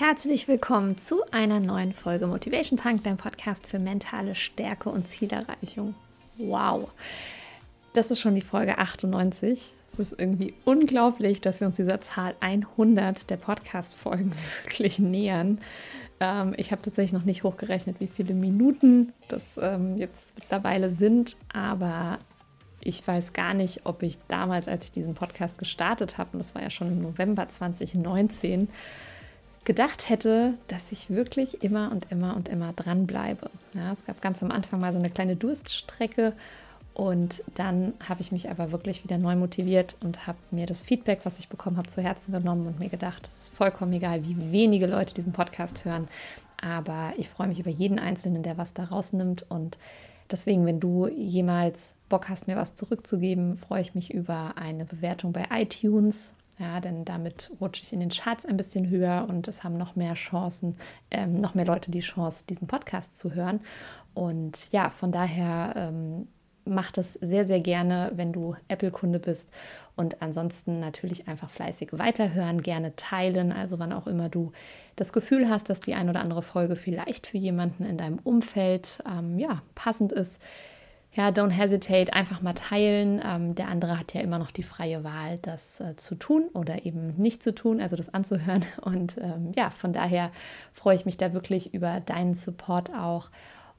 herzlich willkommen zu einer neuen Folge Motivation Punk, dein Podcast für mentale Stärke und Zielerreichung. Wow, das ist schon die Folge 98. Es ist irgendwie unglaublich, dass wir uns dieser Zahl 100 der Podcast-Folgen wirklich nähern. Ähm, ich habe tatsächlich noch nicht hochgerechnet, wie viele Minuten das ähm, jetzt mittlerweile sind, aber ich weiß gar nicht, ob ich damals, als ich diesen Podcast gestartet habe, und das war ja schon im November 2019, gedacht hätte, dass ich wirklich immer und immer und immer dranbleibe. Ja, es gab ganz am Anfang mal so eine kleine Durststrecke und dann habe ich mich aber wirklich wieder neu motiviert und habe mir das Feedback, was ich bekommen habe, zu Herzen genommen und mir gedacht, es ist vollkommen egal, wie wenige Leute diesen Podcast hören, aber ich freue mich über jeden Einzelnen, der was da rausnimmt und Deswegen, wenn du jemals Bock hast, mir was zurückzugeben, freue ich mich über eine Bewertung bei iTunes. Ja, denn damit rutsche ich in den Charts ein bisschen höher und es haben noch mehr Chancen, ähm, noch mehr Leute die Chance, diesen Podcast zu hören. Und ja, von daher ähm, mach das sehr, sehr gerne, wenn du Apple-Kunde bist. Und ansonsten natürlich einfach fleißig weiterhören, gerne teilen. Also wann auch immer du das Gefühl hast, dass die ein oder andere Folge vielleicht für jemanden in deinem Umfeld ähm, ja, passend ist, ja, don't hesitate, einfach mal teilen. Ähm, der andere hat ja immer noch die freie Wahl, das äh, zu tun oder eben nicht zu tun, also das anzuhören. Und ähm, ja, von daher freue ich mich da wirklich über deinen Support auch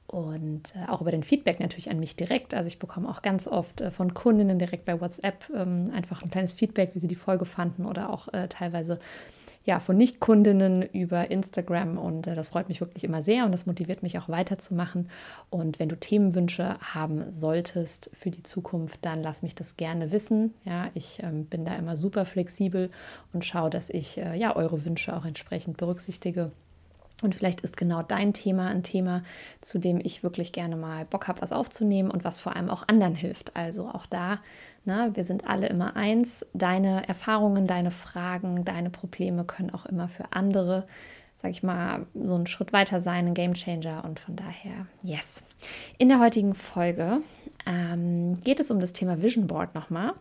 und äh, auch über den Feedback natürlich an mich direkt. Also ich bekomme auch ganz oft äh, von Kundinnen direkt bei WhatsApp ähm, einfach ein kleines Feedback, wie sie die Folge fanden oder auch äh, teilweise ja, von Nicht-Kundinnen über Instagram und äh, das freut mich wirklich immer sehr und das motiviert mich auch weiterzumachen. Und wenn du Themenwünsche haben solltest für die Zukunft, dann lass mich das gerne wissen. Ja, ich ähm, bin da immer super flexibel und schaue, dass ich äh, ja eure Wünsche auch entsprechend berücksichtige. Und vielleicht ist genau dein Thema ein Thema, zu dem ich wirklich gerne mal Bock habe, was aufzunehmen und was vor allem auch anderen hilft. Also auch da, ne, wir sind alle immer eins. Deine Erfahrungen, deine Fragen, deine Probleme können auch immer für andere, sag ich mal, so einen Schritt weiter sein, ein Game Changer. Und von daher, yes. In der heutigen Folge ähm, geht es um das Thema Vision Board nochmal.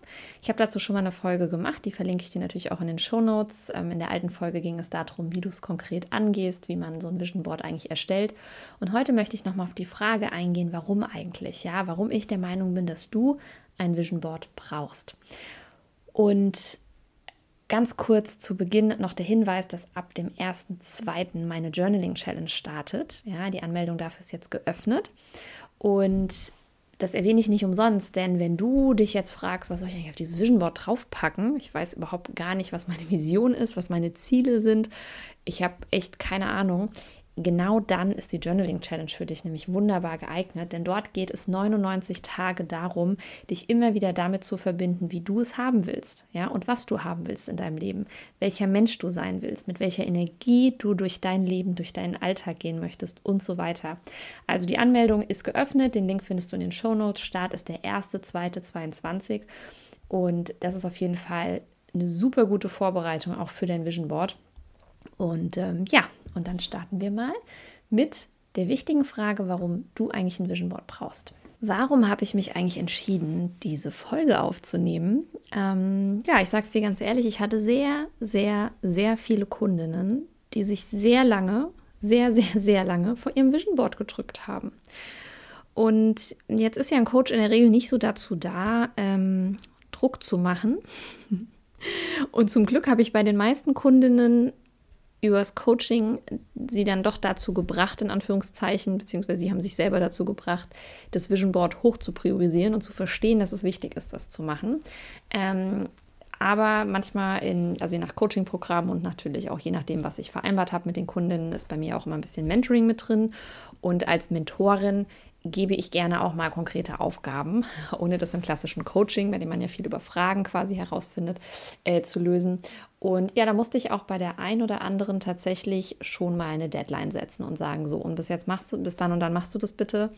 Ich habe dazu schon mal eine Folge gemacht, die verlinke ich dir natürlich auch in den Show Notes. Ähm, in der alten Folge ging es darum, wie du es konkret angehst, wie man so ein Vision Board eigentlich erstellt. Und heute möchte ich nochmal auf die Frage eingehen, warum eigentlich, ja, warum ich der Meinung bin, dass du ein Vision Board brauchst. Und Ganz kurz zu Beginn noch der Hinweis, dass ab dem 1.2. meine Journaling Challenge startet. Ja, die Anmeldung dafür ist jetzt geöffnet. Und das erwähne ich nicht umsonst, denn wenn du dich jetzt fragst, was soll ich eigentlich auf dieses Vision Board draufpacken, ich weiß überhaupt gar nicht, was meine Vision ist, was meine Ziele sind, ich habe echt keine Ahnung, genau dann ist die Journaling Challenge für dich nämlich wunderbar geeignet, denn dort geht es 99 Tage darum, dich immer wieder damit zu verbinden, wie du es haben willst, ja, und was du haben willst in deinem Leben, welcher Mensch du sein willst, mit welcher Energie du durch dein Leben, durch deinen Alltag gehen möchtest und so weiter. Also die Anmeldung ist geöffnet, den Link findest du in den Show Notes. Start ist der 1.2.22 und das ist auf jeden Fall eine super gute Vorbereitung auch für dein Vision Board. Und ähm, ja, und dann starten wir mal mit der wichtigen Frage, warum du eigentlich ein Vision Board brauchst. Warum habe ich mich eigentlich entschieden, diese Folge aufzunehmen? Ähm, ja, ich sage es dir ganz ehrlich, ich hatte sehr, sehr, sehr viele Kundinnen, die sich sehr lange, sehr, sehr, sehr lange vor ihrem Vision Board gedrückt haben. Und jetzt ist ja ein Coach in der Regel nicht so dazu da, ähm, Druck zu machen. Und zum Glück habe ich bei den meisten Kundinnen übers Coaching sie dann doch dazu gebracht, in Anführungszeichen, beziehungsweise sie haben sich selber dazu gebracht, das Vision Board hoch zu priorisieren und zu verstehen, dass es wichtig ist, das zu machen. Ähm, aber manchmal, in, also je nach Coaching-Programm und natürlich auch je nachdem, was ich vereinbart habe mit den Kundinnen, ist bei mir auch immer ein bisschen Mentoring mit drin. Und als Mentorin gebe ich gerne auch mal konkrete Aufgaben, ohne das im klassischen Coaching, bei dem man ja viel über Fragen quasi herausfindet, äh, zu lösen. Und ja, da musste ich auch bei der einen oder anderen tatsächlich schon mal eine Deadline setzen und sagen, so, und bis jetzt machst du, bis dann und dann machst du das bitte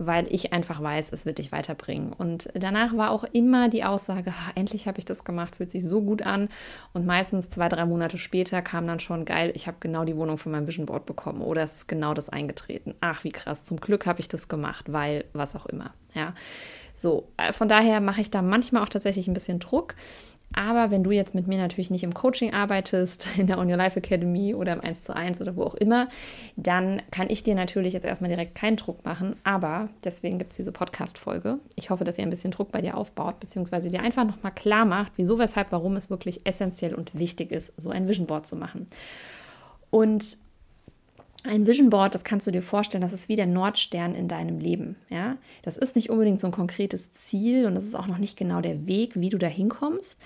weil ich einfach weiß, es wird dich weiterbringen. Und danach war auch immer die Aussage, endlich habe ich das gemacht, fühlt sich so gut an. Und meistens zwei, drei Monate später kam dann schon, geil, ich habe genau die Wohnung von meinem Vision Board bekommen oder es ist genau das eingetreten. Ach, wie krass, zum Glück habe ich das gemacht, weil was auch immer. Ja. So, äh, von daher mache ich da manchmal auch tatsächlich ein bisschen Druck. Aber wenn du jetzt mit mir natürlich nicht im Coaching arbeitest, in der On Your Life Academy oder im 1 zu 1 oder wo auch immer, dann kann ich dir natürlich jetzt erstmal direkt keinen Druck machen. Aber deswegen gibt es diese Podcast-Folge. Ich hoffe, dass ihr ein bisschen Druck bei dir aufbaut, beziehungsweise dir einfach nochmal klar macht, wieso, weshalb, warum es wirklich essentiell und wichtig ist, so ein Vision Board zu machen. Und ein Vision Board, das kannst du dir vorstellen, das ist wie der Nordstern in deinem Leben. Ja? Das ist nicht unbedingt so ein konkretes Ziel und das ist auch noch nicht genau der Weg, wie du da hinkommst.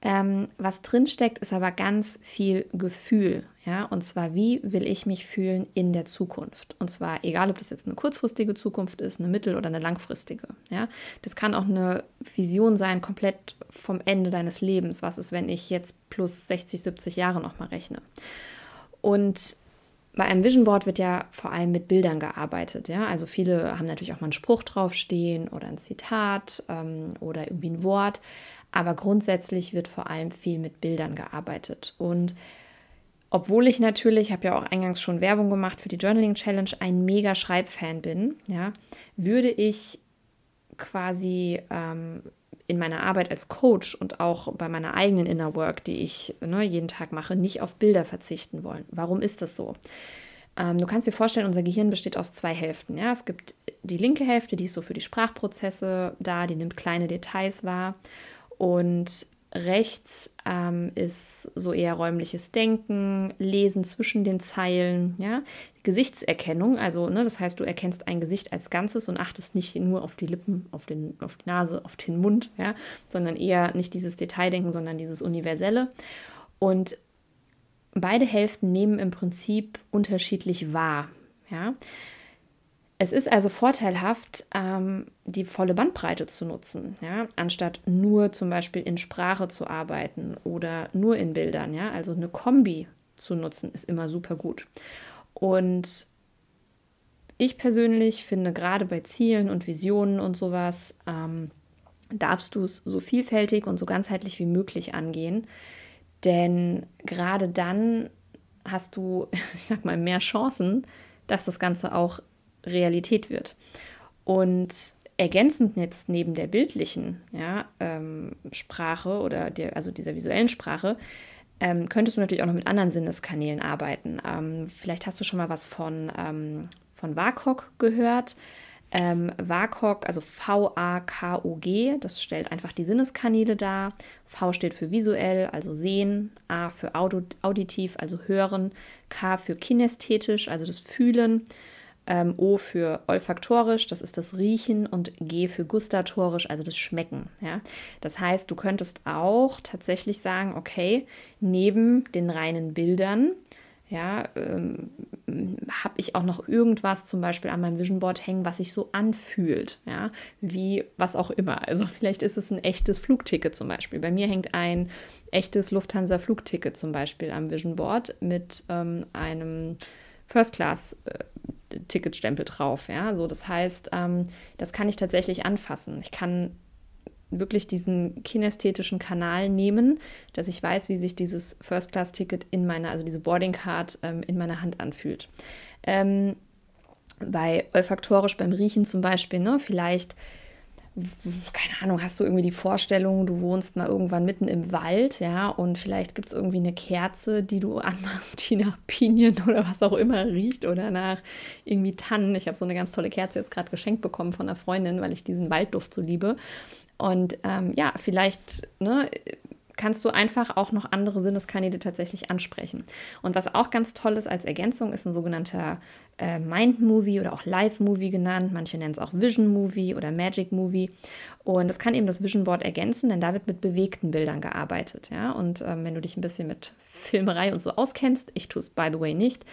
Ähm, was drinsteckt, ist aber ganz viel Gefühl. Ja? Und zwar, wie will ich mich fühlen in der Zukunft? Und zwar, egal ob das jetzt eine kurzfristige Zukunft ist, eine mittel- oder eine langfristige. Ja? Das kann auch eine Vision sein, komplett vom Ende deines Lebens. Was ist, wenn ich jetzt plus 60, 70 Jahre nochmal rechne? Und bei einem Vision Board wird ja vor allem mit Bildern gearbeitet. Ja? Also viele haben natürlich auch mal einen Spruch draufstehen oder ein Zitat ähm, oder irgendwie ein Wort. Aber grundsätzlich wird vor allem viel mit Bildern gearbeitet. Und obwohl ich natürlich, habe ja auch eingangs schon Werbung gemacht für die Journaling Challenge, ein mega Schreibfan bin, ja, würde ich quasi ähm, in meiner Arbeit als Coach und auch bei meiner eigenen Inner Work, die ich ne, jeden Tag mache, nicht auf Bilder verzichten wollen. Warum ist das so? Ähm, du kannst dir vorstellen, unser Gehirn besteht aus zwei Hälften. Ja? Es gibt die linke Hälfte, die ist so für die Sprachprozesse da, die nimmt kleine Details wahr. Und rechts ähm, ist so eher räumliches Denken, Lesen zwischen den Zeilen, ja, Gesichtserkennung, also ne, das heißt, du erkennst ein Gesicht als Ganzes und achtest nicht nur auf die Lippen, auf, den, auf die Nase, auf den Mund, ja, sondern eher nicht dieses Detaildenken, sondern dieses Universelle. Und beide Hälften nehmen im Prinzip unterschiedlich wahr, ja. Es ist also vorteilhaft, ähm, die volle Bandbreite zu nutzen, ja, anstatt nur zum Beispiel in Sprache zu arbeiten oder nur in Bildern, ja. Also eine Kombi zu nutzen ist immer super gut. Und ich persönlich finde, gerade bei Zielen und Visionen und sowas, ähm, darfst du es so vielfältig und so ganzheitlich wie möglich angehen. Denn gerade dann hast du, ich sag mal, mehr Chancen, dass das Ganze auch Realität wird. Und ergänzend jetzt neben der bildlichen ja, ähm, Sprache oder der, also dieser visuellen Sprache, ähm, könntest du natürlich auch noch mit anderen Sinneskanälen arbeiten. Ähm, vielleicht hast du schon mal was von, ähm, von WAKOK gehört. Ähm, WAKOK, also V-A-K-O-G, das stellt einfach die Sinneskanäle dar. V steht für visuell, also sehen. A für auditiv, also hören. K für kinästhetisch, also das Fühlen ähm, O für olfaktorisch, das ist das Riechen und G für gustatorisch, also das Schmecken. Ja? Das heißt, du könntest auch tatsächlich sagen, okay, neben den reinen Bildern, ja, ähm, habe ich auch noch irgendwas zum Beispiel an meinem Vision Board hängen, was sich so anfühlt, ja, wie was auch immer. Also vielleicht ist es ein echtes Flugticket zum Beispiel. Bei mir hängt ein echtes Lufthansa-Flugticket zum Beispiel am Vision Board mit ähm, einem First Class äh, drauf. Ja, so das heißt, ähm, das kann ich tatsächlich anfassen. Ich kann wirklich diesen kinästhetischen Kanal nehmen, dass ich weiß, wie sich dieses First-Class-Ticket in meiner, also diese Boarding-Card ähm, in meiner Hand anfühlt. Ähm, bei olfaktorisch beim Riechen zum Beispiel, ne, vielleicht keine Ahnung, hast du irgendwie die Vorstellung, du wohnst mal irgendwann mitten im Wald, ja, und vielleicht gibt es irgendwie eine Kerze, die du anmachst, die nach Pinien oder was auch immer riecht oder nach irgendwie Tannen. Ich habe so eine ganz tolle Kerze jetzt gerade geschenkt bekommen von einer Freundin, weil ich diesen Waldduft so liebe. Und ähm, ja, vielleicht ne, kannst du einfach auch noch andere Sinneskanäle tatsächlich ansprechen. Und was auch ganz toll ist als Ergänzung, ist ein sogenannter äh, Mind-Movie oder auch Live-Movie genannt. Manche nennen es auch Vision-Movie oder Magic-Movie. Und das kann eben das Vision Board ergänzen, denn da wird mit bewegten Bildern gearbeitet. Ja? Und ähm, wenn du dich ein bisschen mit Filmerei und so auskennst, ich tue es by the way nicht,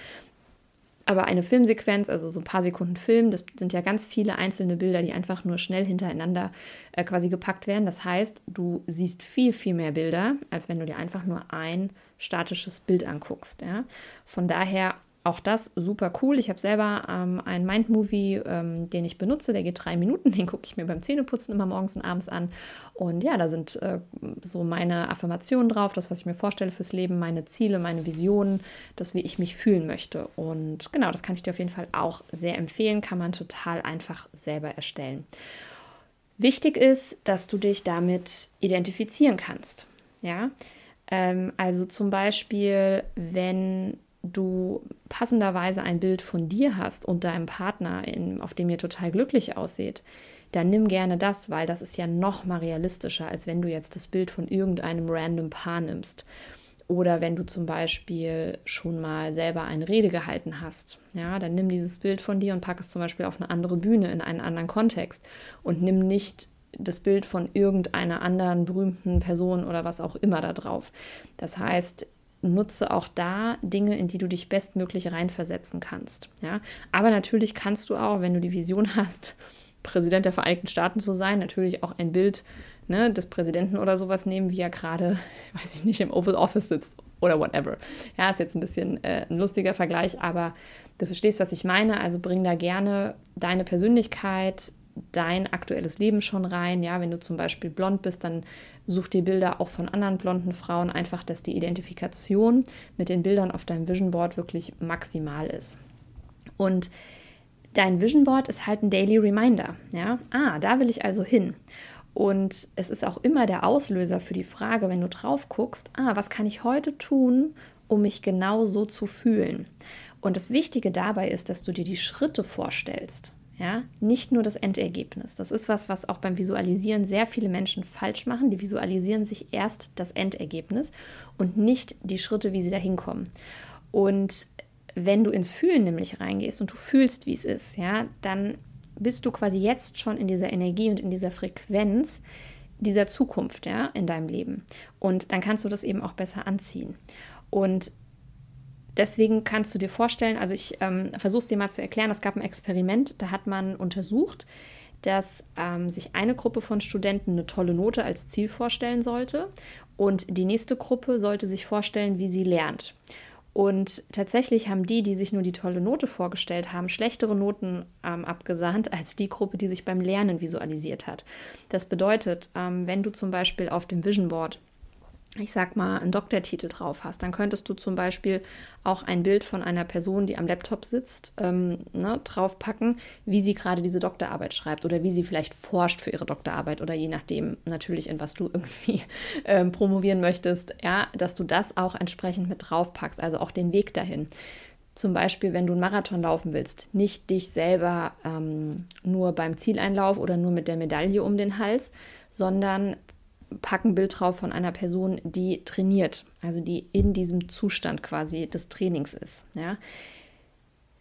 aber eine Filmsequenz, also so ein paar Sekunden Film, das sind ja ganz viele einzelne Bilder, die einfach nur schnell hintereinander äh, quasi gepackt werden. Das heißt, du siehst viel, viel mehr Bilder, als wenn du dir einfach nur ein statisches Bild anguckst. Ja? Von daher auch das super cool. Ich habe selber ähm, einen Mind-Movie, ähm, den ich benutze. Der geht drei Minuten. Den gucke ich mir beim Zähneputzen immer morgens und abends an. Und ja, da sind äh, so meine Affirmationen drauf, das, was ich mir vorstelle fürs Leben, meine Ziele, meine Visionen, das, wie ich mich fühlen möchte. Und genau, das kann ich dir auf jeden Fall auch sehr empfehlen. Kann man total einfach selber erstellen. Wichtig ist, dass du dich damit identifizieren kannst. Ja, ähm, also zum Beispiel, wenn du passenderweise ein Bild von dir hast und deinem Partner, in, auf dem ihr total glücklich aussieht, dann nimm gerne das, weil das ist ja noch mal realistischer, als wenn du jetzt das Bild von irgendeinem random Paar nimmst. Oder wenn du zum Beispiel schon mal selber eine Rede gehalten hast, ja, dann nimm dieses Bild von dir und pack es zum Beispiel auf eine andere Bühne in einen anderen Kontext und nimm nicht das Bild von irgendeiner anderen berühmten Person oder was auch immer da drauf. Das heißt, nutze auch da Dinge, in die du dich bestmöglich reinversetzen kannst. Ja? Aber natürlich kannst du auch, wenn du die Vision hast, Präsident der Vereinigten Staaten zu sein, natürlich auch ein Bild ne, des Präsidenten oder sowas nehmen, wie er gerade, weiß ich nicht, im Oval Office sitzt oder whatever. Ja, ist jetzt ein bisschen äh, ein lustiger Vergleich, aber du verstehst, was ich meine. Also bring da gerne deine Persönlichkeit, dein aktuelles Leben schon rein. Ja, wenn du zum Beispiel blond bist, dann such dir Bilder auch von anderen blonden Frauen, einfach, dass die Identifikation mit den Bildern auf deinem Vision Board wirklich maximal ist. Und dein Vision Board ist halt ein Daily Reminder. Ja, ah, da will ich also hin. Und es ist auch immer der Auslöser für die Frage, wenn du drauf guckst, ah, was kann ich heute tun, um mich genau so zu fühlen? Und das Wichtige dabei ist, dass du dir die Schritte vorstellst. Ja, nicht nur das Endergebnis. Das ist was, was auch beim Visualisieren sehr viele Menschen falsch machen. Die visualisieren sich erst das Endergebnis und nicht die Schritte, wie sie da hinkommen. Und wenn du ins Fühlen nämlich reingehst und du fühlst, wie es ist, ja, dann bist du quasi jetzt schon in dieser Energie und in dieser Frequenz dieser Zukunft, ja, in deinem Leben. Und dann kannst du das eben auch besser anziehen. Und deswegen kannst du dir vorstellen, also ich ähm, versuche es dir mal zu erklären, es gab ein Experiment, da hat man untersucht, dass ähm, sich eine Gruppe von Studenten eine tolle Note als Ziel vorstellen sollte und die nächste Gruppe sollte sich vorstellen, wie sie lernt. Und tatsächlich haben die, die sich nur die tolle Note vorgestellt haben, schlechtere Noten ähm, abgesahnt als die Gruppe, die sich beim Lernen visualisiert hat. Das bedeutet, ähm, wenn du zum Beispiel auf dem Vision Board ich sag mal, einen Doktortitel drauf hast, dann könntest du zum Beispiel auch ein Bild von einer Person, die am Laptop sitzt, ähm, ne, draufpacken, wie sie gerade diese Doktorarbeit schreibt oder wie sie vielleicht forscht für ihre Doktorarbeit oder je nachdem natürlich, in was du irgendwie ähm, promovieren möchtest, ja, dass du das auch entsprechend mit draufpackst, also auch den Weg dahin. Zum Beispiel, wenn du einen Marathon laufen willst, nicht dich selber ähm, nur beim Zieleinlauf oder nur mit der Medaille um den Hals, sondern pack ein Bild drauf von einer Person, die trainiert, also die in diesem Zustand quasi des Trainings ist. Ja.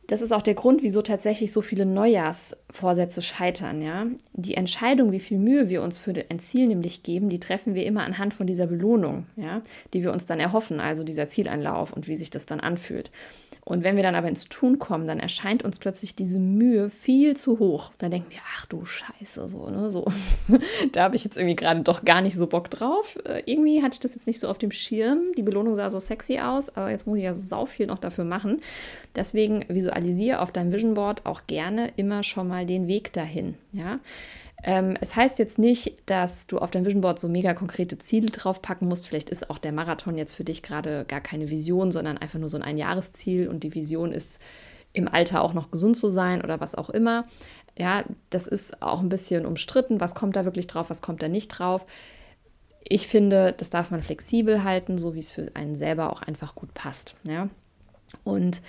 Das ist auch der Grund, wieso tatsächlich so viele Neujahrsvorsätze scheitern. Ja? Die Entscheidung, wie viel Mühe wir uns für ein Ziel nämlich geben, die treffen wir immer anhand von dieser Belohnung, ja? die wir uns dann erhoffen, also dieser Zieleinlauf und wie sich das dann anfühlt. Und wenn wir dann aber ins Tun kommen, dann erscheint uns plötzlich diese Mühe viel zu hoch. Dann denken wir, ach du Scheiße, so, ne, so. da habe ich jetzt irgendwie gerade doch gar nicht so Bock drauf. Äh, irgendwie hatte ich das jetzt nicht so auf dem Schirm. Die Belohnung sah so sexy aus, aber jetzt muss ich ja sau viel noch dafür machen. Deswegen visualisiere auf deinem Vision Board auch gerne immer schon mal den Weg dahin, ja. Ähm, es heißt jetzt nicht, dass du auf dein Vision Board so mega konkrete Ziele draufpacken musst. Vielleicht ist auch der Marathon jetzt für dich gerade gar keine Vision, sondern einfach nur so ein Einjahresziel und die Vision ist, im Alter auch noch gesund zu sein oder was auch immer. Ja, das ist auch ein bisschen umstritten. Was kommt da wirklich drauf, was kommt da nicht drauf? Ich finde, das darf man flexibel halten, so wie es für einen selber auch einfach gut passt. Ja, und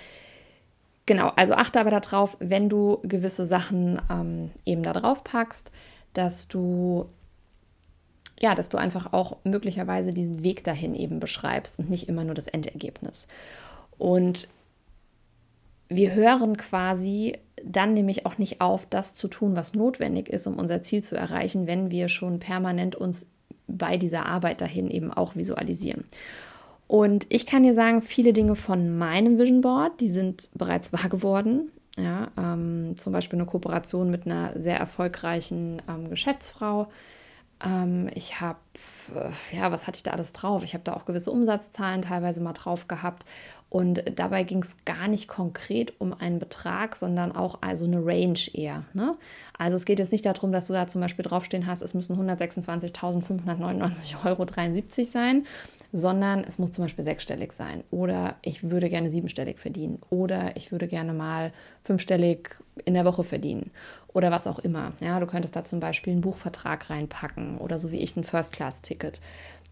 Genau, also achte aber darauf, wenn du gewisse Sachen ähm, eben da drauf packst, dass du ja, dass du einfach auch möglicherweise diesen Weg dahin eben beschreibst und nicht immer nur das Endergebnis. Und wir hören quasi dann nämlich auch nicht auf, das zu tun, was notwendig ist, um unser Ziel zu erreichen, wenn wir schon permanent uns bei dieser Arbeit dahin eben auch visualisieren. Und ich kann dir sagen, viele Dinge von meinem Vision Board, die sind bereits wahr geworden. Ja, ähm, zum Beispiel eine Kooperation mit einer sehr erfolgreichen ähm, Geschäftsfrau. Ähm, ich habe, äh, ja, was hatte ich da alles drauf? Ich habe da auch gewisse Umsatzzahlen teilweise mal drauf gehabt. Und dabei ging es gar nicht konkret um einen Betrag, sondern auch also eine Range eher. Ne? Also es geht jetzt nicht darum, dass du da zum Beispiel draufstehen hast, es müssen 126.599,73 Euro sein, sondern es muss zum Beispiel sechsstellig sein. Oder ich würde gerne siebenstellig verdienen. Oder ich würde gerne mal fünfstellig in der Woche verdienen. Oder was auch immer. Ja, du könntest da zum Beispiel einen Buchvertrag reinpacken oder so wie ich ein First-Class-Ticket.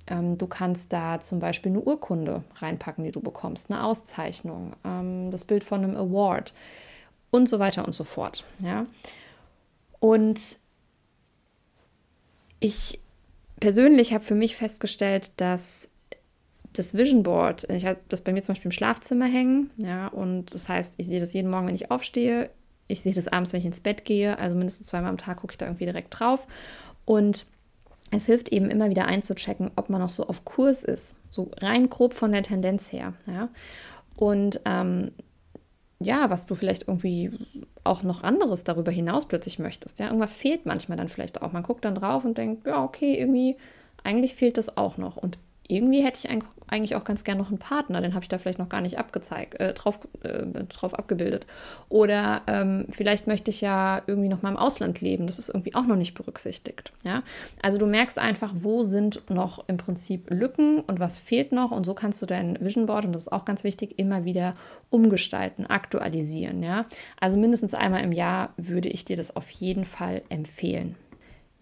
Ähm, du kannst da zum Beispiel eine Urkunde reinpacken, die du bekommst, eine Auszeichnung, ähm, das Bild von einem Award und so weiter und so fort. Ja? Und ich persönlich habe für mich festgestellt, dass das Vision Board, ich habe das bei mir zum Beispiel im Schlafzimmer hängen, ja, und das heißt, ich sehe das jeden Morgen, wenn ich aufstehe, ich sehe das abends, wenn ich ins Bett gehe, also mindestens zweimal am Tag gucke ich da irgendwie direkt drauf und es hilft eben immer wieder einzuchecken, ob man noch so auf Kurs ist, so rein grob von der Tendenz her. Ja? Und ähm, ja, was du vielleicht irgendwie auch noch anderes darüber hinaus plötzlich möchtest. Ja, irgendwas fehlt manchmal dann vielleicht auch. Man guckt dann drauf und denkt, ja, okay, irgendwie, eigentlich fehlt das auch noch. Und irgendwie hätte ich eigentlich auch ganz gerne noch einen Partner, den habe ich da vielleicht noch gar nicht abgezeigt, äh, drauf, äh, drauf abgebildet. Oder ähm, vielleicht möchte ich ja irgendwie noch mal im Ausland leben, das ist irgendwie auch noch nicht berücksichtigt. Ja? Also du merkst einfach, wo sind noch im Prinzip Lücken und was fehlt noch und so kannst du dein Vision Board, und das ist auch ganz wichtig, immer wieder umgestalten, aktualisieren. Ja? Also mindestens einmal im Jahr würde ich dir das auf jeden Fall empfehlen.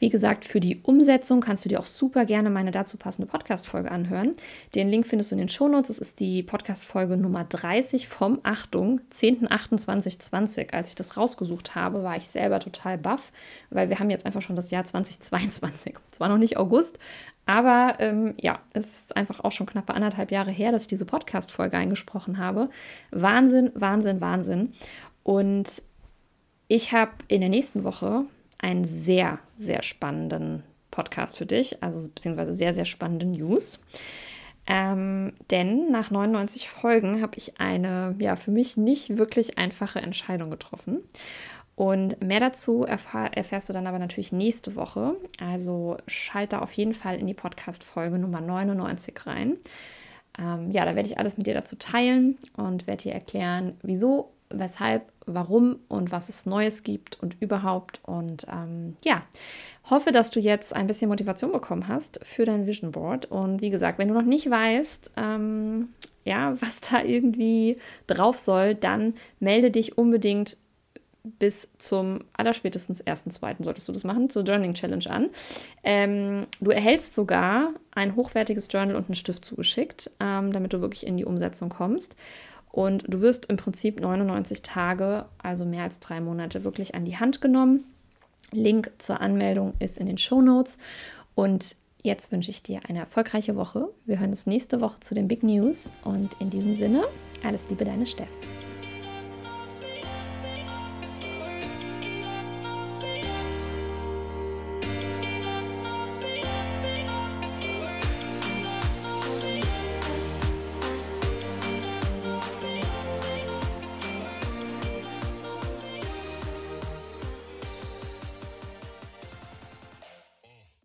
Wie gesagt, für die Umsetzung kannst du dir auch super gerne meine dazu passende Podcast-Folge anhören. Den Link findest du in den Shownotes. Es ist die Podcast-Folge Nummer 30 vom, Achtung, 10.08.2020. Als ich das rausgesucht habe, war ich selber total baff, weil wir haben jetzt einfach schon das Jahr 2022. Es war noch nicht August, aber ähm, ja, es ist einfach auch schon knappe anderthalb Jahre her, dass ich diese Podcast-Folge eingesprochen habe. Wahnsinn, Wahnsinn, Wahnsinn. Und ich habe in der nächsten Woche einen sehr, sehr spannenden Podcast für dich, also beziehungsweise sehr, sehr spannende News. Ähm, denn nach 99 Folgen habe ich eine, ja, für mich nicht wirklich einfache Entscheidung getroffen. Und mehr dazu erfahr erfährst du dann aber natürlich nächste Woche. Also schalte auf jeden Fall in die Podcast-Folge Nummer 99 rein. Ähm, ja, da werde ich alles mit dir dazu teilen und werde dir erklären, wieso weshalb, warum und was es Neues gibt und überhaupt. Und ähm, ja, hoffe, dass du jetzt ein bisschen Motivation bekommen hast für dein Vision Board. Und wie gesagt, wenn du noch nicht weißt, ähm, ja, was da irgendwie drauf soll, dann melde dich unbedingt bis zum allerspätestens 1.2. solltest du das machen, zur Journaling Challenge an. Ähm, du erhältst sogar ein hochwertiges Journal und einen Stift zugeschickt, ähm, damit du wirklich in die Umsetzung kommst. Und du wirst im Prinzip 99 Tage, also mehr als drei Monate, wirklich an die Hand genommen. Link zur Anmeldung ist in den Show Notes. Und jetzt wünsche ich dir eine erfolgreiche Woche. Wir hören uns nächste Woche zu den Big News. Und in diesem Sinne, alles Liebe, deine Steff.